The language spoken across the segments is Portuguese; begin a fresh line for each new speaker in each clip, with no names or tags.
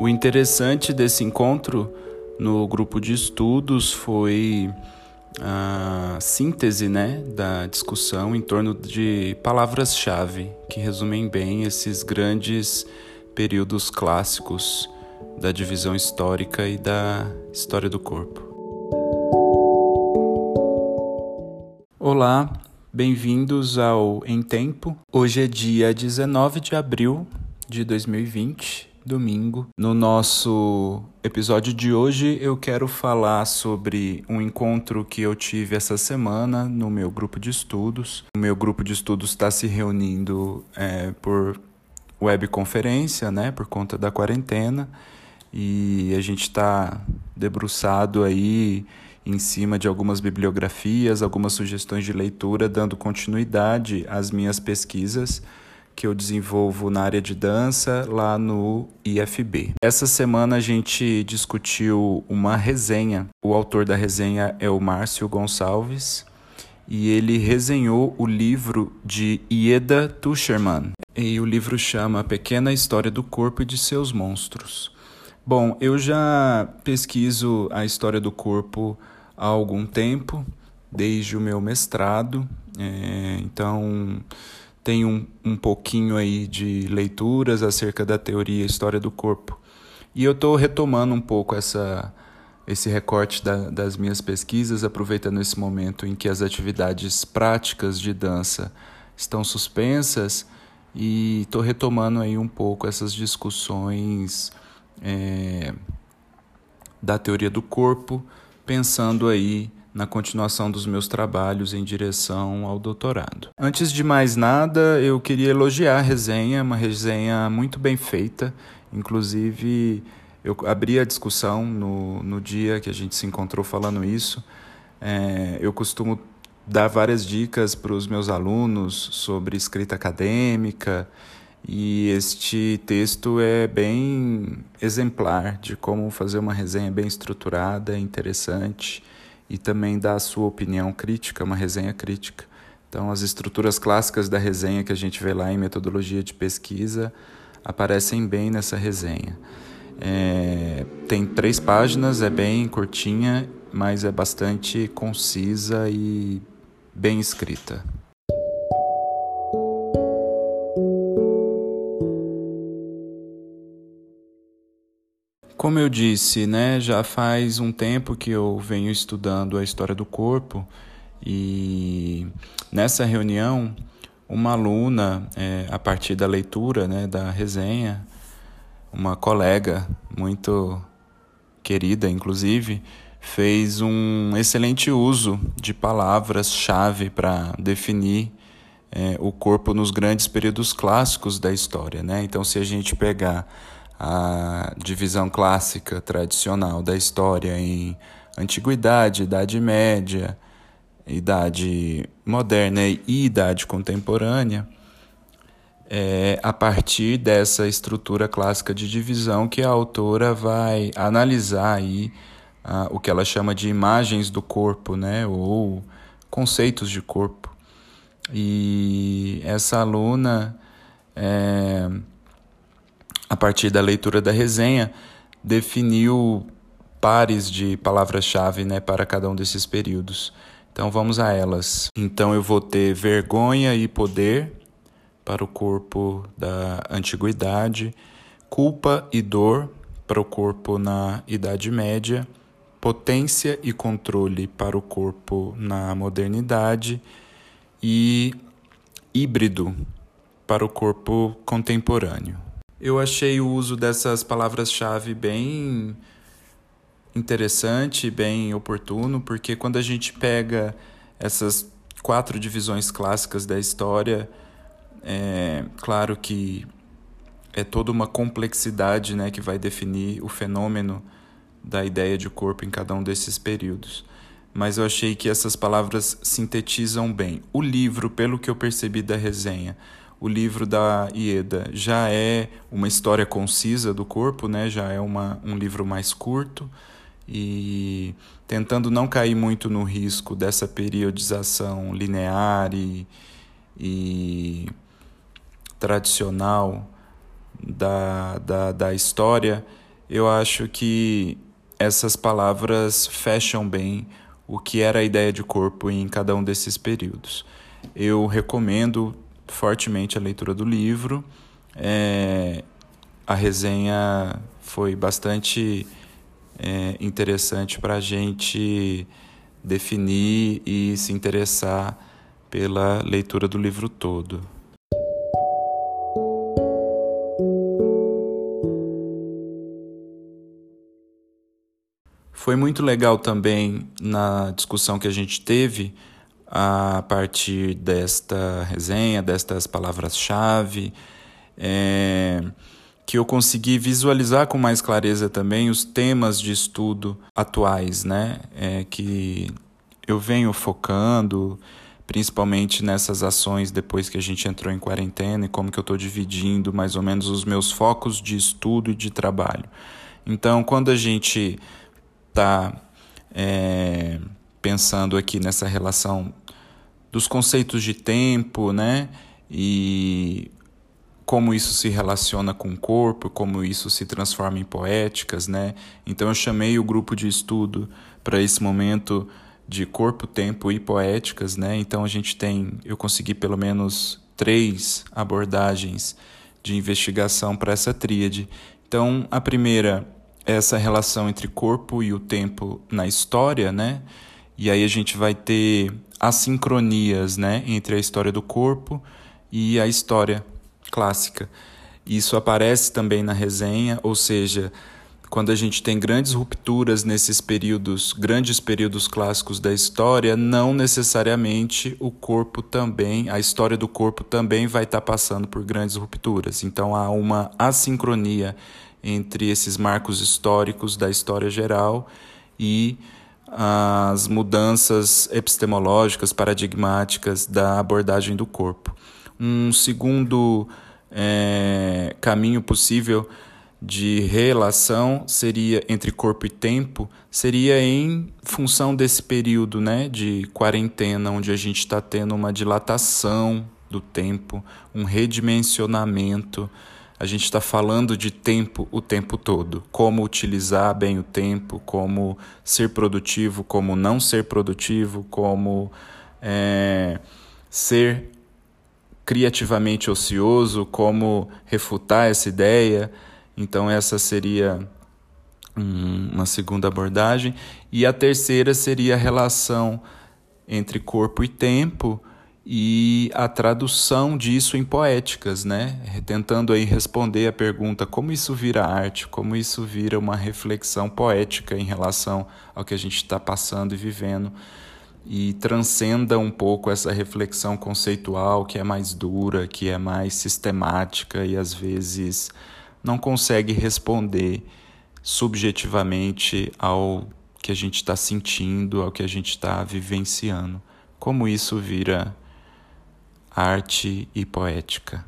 O interessante desse encontro no grupo de estudos foi a síntese né, da discussão em torno de palavras-chave que resumem bem esses grandes períodos clássicos da divisão histórica e da história do corpo. Olá, bem-vindos ao Em Tempo. Hoje é dia 19 de abril de 2020 domingo. No nosso episódio de hoje, eu quero falar sobre um encontro que eu tive essa semana no meu grupo de estudos. O meu grupo de estudos está se reunindo é, por webconferência, né, por conta da quarentena, e a gente está debruçado aí em cima de algumas bibliografias, algumas sugestões de leitura, dando continuidade às minhas pesquisas que eu desenvolvo na área de dança lá no IFB. Essa semana a gente discutiu uma resenha. O autor da resenha é o Márcio Gonçalves e ele resenhou o livro de Ieda Tuscherman. E o livro chama Pequena História do Corpo e de Seus Monstros. Bom, eu já pesquiso a história do corpo há algum tempo, desde o meu mestrado, é, então tem um, um pouquinho aí de leituras acerca da teoria e história do corpo. E eu estou retomando um pouco essa, esse recorte da, das minhas pesquisas, aproveitando esse momento em que as atividades práticas de dança estão suspensas e estou retomando aí um pouco essas discussões é, da teoria do corpo, pensando aí na continuação dos meus trabalhos em direção ao doutorado. Antes de mais nada, eu queria elogiar a resenha, uma resenha muito bem feita. Inclusive, eu abri a discussão no, no dia que a gente se encontrou falando isso. É, eu costumo dar várias dicas para os meus alunos sobre escrita acadêmica e este texto é bem exemplar de como fazer uma resenha bem estruturada, interessante e também dá a sua opinião crítica, uma resenha crítica. Então, as estruturas clássicas da resenha que a gente vê lá em metodologia de pesquisa aparecem bem nessa resenha. É, tem três páginas, é bem curtinha, mas é bastante concisa e bem escrita. Como eu disse, né, já faz um tempo que eu venho estudando a história do corpo e nessa reunião uma aluna, é, a partir da leitura né, da resenha, uma colega muito querida, inclusive, fez um excelente uso de palavras-chave para definir é, o corpo nos grandes períodos clássicos da história. Né? Então, se a gente pegar a divisão clássica tradicional da história em antiguidade, idade média, idade moderna e idade contemporânea, é a partir dessa estrutura clássica de divisão que a autora vai analisar aí o que ela chama de imagens do corpo, né, ou conceitos de corpo. E essa aluna é, a partir da leitura da resenha, definiu pares de palavras-chave né, para cada um desses períodos. Então vamos a elas. Então eu vou ter vergonha e poder para o corpo da antiguidade, culpa e dor para o corpo na Idade Média, potência e controle para o corpo na modernidade e híbrido para o corpo contemporâneo. Eu achei o uso dessas palavras-chave bem interessante, bem oportuno, porque quando a gente pega essas quatro divisões clássicas da história, é claro que é toda uma complexidade né, que vai definir o fenômeno da ideia de corpo em cada um desses períodos. Mas eu achei que essas palavras sintetizam bem. O livro, pelo que eu percebi da resenha, o livro da Ieda já é uma história concisa do corpo, né? já é uma, um livro mais curto e tentando não cair muito no risco dessa periodização linear e, e tradicional da, da, da história, eu acho que essas palavras fecham bem o que era a ideia de corpo em cada um desses períodos. Eu recomendo fortemente a leitura do livro. É, a resenha foi bastante é, interessante para a gente definir e se interessar pela leitura do livro todo. Foi muito legal também na discussão que a gente teve a partir desta resenha, destas palavras-chave, é, que eu consegui visualizar com mais clareza também os temas de estudo atuais, né? É, que eu venho focando, principalmente nessas ações depois que a gente entrou em quarentena e como que eu estou dividindo mais ou menos os meus focos de estudo e de trabalho. Então, quando a gente está é, pensando aqui nessa relação dos conceitos de tempo, né? E como isso se relaciona com o corpo, como isso se transforma em poéticas, né? Então eu chamei o grupo de estudo para esse momento de corpo, tempo e poéticas, né? Então a gente tem, eu consegui pelo menos três abordagens de investigação para essa tríade. Então a primeira essa relação entre corpo e o tempo na história, né? E aí a gente vai ter assincronias, né, entre a história do corpo e a história clássica. Isso aparece também na resenha, ou seja, quando a gente tem grandes rupturas nesses períodos, grandes períodos clássicos da história, não necessariamente o corpo também, a história do corpo também vai estar passando por grandes rupturas. Então há uma assincronia entre esses marcos históricos da história geral e as mudanças epistemológicas, paradigmáticas da abordagem do corpo. Um segundo é, caminho possível de relação seria entre corpo e tempo seria em função desse período né, de quarentena, onde a gente está tendo uma dilatação do tempo, um redimensionamento a gente está falando de tempo o tempo todo. Como utilizar bem o tempo, como ser produtivo, como não ser produtivo, como é, ser criativamente ocioso, como refutar essa ideia. Então, essa seria uma segunda abordagem. E a terceira seria a relação entre corpo e tempo e a tradução disso em poéticas, né? Tentando aí responder a pergunta como isso vira arte, como isso vira uma reflexão poética em relação ao que a gente está passando e vivendo e transcenda um pouco essa reflexão conceitual que é mais dura, que é mais sistemática e às vezes não consegue responder subjetivamente ao que a gente está sentindo, ao que a gente está vivenciando. Como isso vira arte e poética.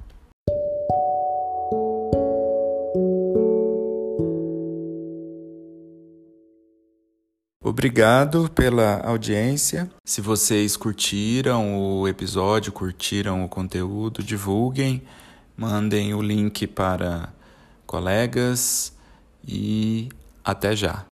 Obrigado pela audiência. Se vocês curtiram o episódio, curtiram o conteúdo, divulguem, mandem o link para colegas e até já.